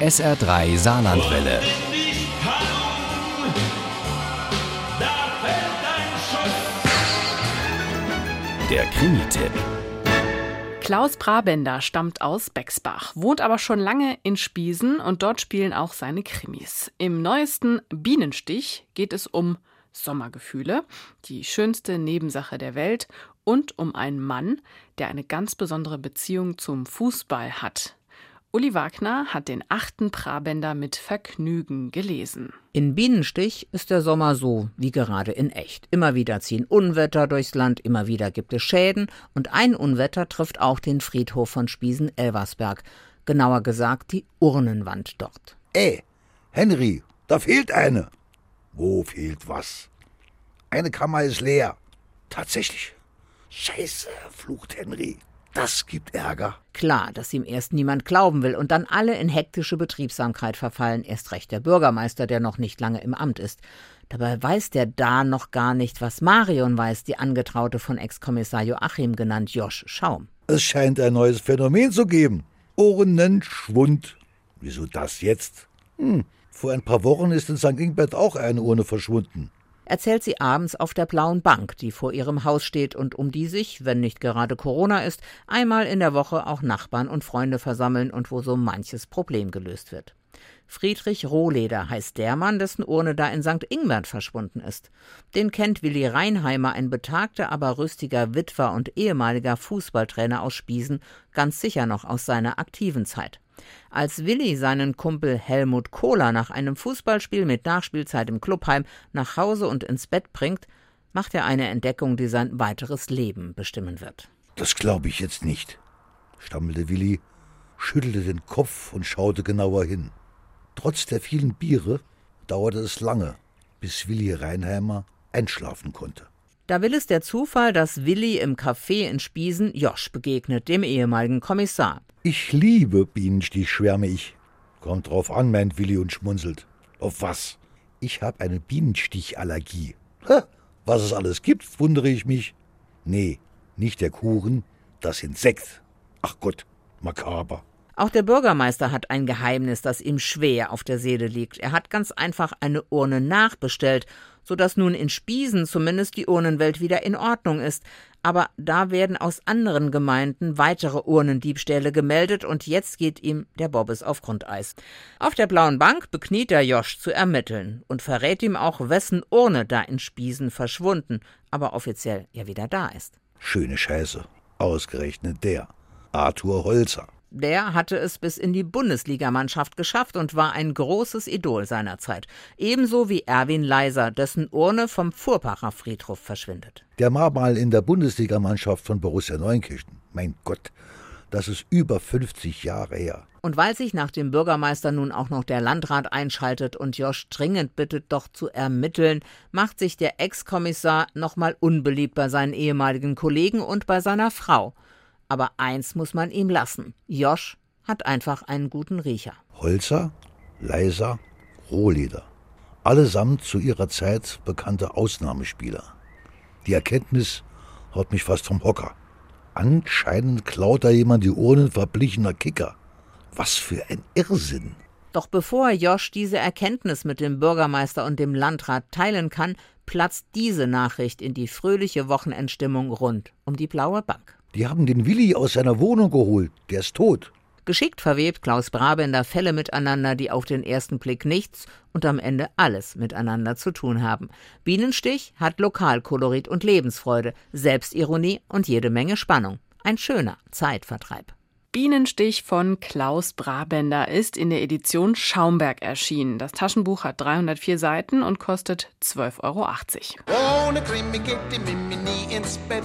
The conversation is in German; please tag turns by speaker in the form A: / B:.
A: SR3 Saarlandwelle. Der Krimi-Tipp.
B: Klaus Brabender stammt aus Bexbach, wohnt aber schon lange in Spiesen und dort spielen auch seine Krimis. Im neuesten Bienenstich geht es um Sommergefühle, die schönste Nebensache der Welt und um einen Mann, der eine ganz besondere Beziehung zum Fußball hat. Uli Wagner hat den achten Prabender mit Vergnügen gelesen.
C: In Bienenstich ist der Sommer so wie gerade in echt. Immer wieder ziehen Unwetter durchs Land, immer wieder gibt es Schäden und ein Unwetter trifft auch den Friedhof von Spiesen-Elversberg. Genauer gesagt die Urnenwand dort.
D: Ey, Henry, da fehlt eine. Wo fehlt was? Eine Kammer ist leer. Tatsächlich. Scheiße, flucht Henry. Das gibt Ärger.
C: Klar, dass ihm erst niemand glauben will und dann alle in hektische Betriebsamkeit verfallen, erst recht der Bürgermeister, der noch nicht lange im Amt ist. Dabei weiß der da noch gar nicht, was Marion weiß, die Angetraute von Ex-Kommissar Joachim genannt Josch Schaum.
D: Es scheint ein neues Phänomen zu geben. Urnenschwund. Wieso das jetzt? Hm, vor ein paar Wochen ist in St. Ingbert auch eine Urne verschwunden
C: erzählt sie abends auf der blauen Bank, die vor ihrem Haus steht und um die sich, wenn nicht gerade Corona ist, einmal in der Woche auch Nachbarn und Freunde versammeln und wo so manches Problem gelöst wird. Friedrich Rohleder heißt der Mann, dessen Urne da in St. Ingbert verschwunden ist. Den kennt Willi Reinheimer, ein betagter, aber rüstiger Witwer und ehemaliger Fußballtrainer aus Spiesen, ganz sicher noch aus seiner aktiven Zeit. Als Willi seinen Kumpel Helmut Kohler nach einem Fußballspiel mit Nachspielzeit im Clubheim nach Hause und ins Bett bringt, macht er eine Entdeckung, die sein weiteres Leben bestimmen wird.
D: Das glaube ich jetzt nicht, stammelte Willi, schüttelte den Kopf und schaute genauer hin. Trotz der vielen Biere dauerte es lange, bis Willi Reinheimer einschlafen konnte.
C: Da will es der Zufall, dass Willi im Café in Spiesen Josch begegnet, dem ehemaligen Kommissar.
D: Ich liebe Bienenstich, schwärme ich. Kommt drauf an, meint Willi und schmunzelt. Auf was? Ich habe eine Bienenstichallergie. Ha, was es alles gibt, wundere ich mich. Nee, nicht der Kuchen, das Insekt. Ach Gott, makaber.
C: Auch der Bürgermeister hat ein Geheimnis, das ihm schwer auf der Seele liegt. Er hat ganz einfach eine Urne nachbestellt, so dass nun in Spiesen zumindest die Urnenwelt wieder in Ordnung ist. Aber da werden aus anderen Gemeinden weitere Urnendiebstähle gemeldet und jetzt geht ihm der Bobbes auf Grundeis. Auf der blauen Bank bekniet der Josch zu ermitteln und verrät ihm auch, wessen Urne da in Spiesen verschwunden, aber offiziell ja wieder da ist.
D: Schöne Scheiße. Ausgerechnet der. Arthur Holzer.
C: Der hatte es bis in die Bundesligamannschaft geschafft und war ein großes Idol seiner Zeit. Ebenso wie Erwin Leiser, dessen Urne vom Furpacher Friedhof verschwindet.
D: Der war mal in der Bundesligamannschaft von Borussia Neunkirchen. Mein Gott, das ist über 50 Jahre her.
C: Und weil sich nach dem Bürgermeister nun auch noch der Landrat einschaltet und Josch dringend bittet, doch zu ermitteln, macht sich der Ex-Kommissar nochmal unbeliebt bei seinen ehemaligen Kollegen und bei seiner Frau. Aber eins muss man ihm lassen. Josch hat einfach einen guten Riecher.
D: Holzer, Leiser, Rohleder. Allesamt zu ihrer Zeit bekannte Ausnahmespieler. Die Erkenntnis haut mich fast vom Hocker. Anscheinend klaut da jemand die Urnen verblichener Kicker. Was für ein Irrsinn.
C: Doch bevor Josch diese Erkenntnis mit dem Bürgermeister und dem Landrat teilen kann, platzt diese Nachricht in die fröhliche Wochenendstimmung rund um die blaue Bank.
D: Die haben den Willi aus seiner Wohnung geholt. Der ist tot.
C: Geschickt verwebt Klaus Brabender Fälle miteinander, die auf den ersten Blick nichts und am Ende alles miteinander zu tun haben. Bienenstich hat Lokalkolorit und Lebensfreude, Selbstironie und jede Menge Spannung. Ein schöner Zeitvertreib.
B: Bienenstich von Klaus Brabender ist in der Edition Schaumberg erschienen. Das Taschenbuch hat 304 Seiten und kostet 12,80 Euro. Ohne Krimi geht die Mimi nie ins
A: Bett.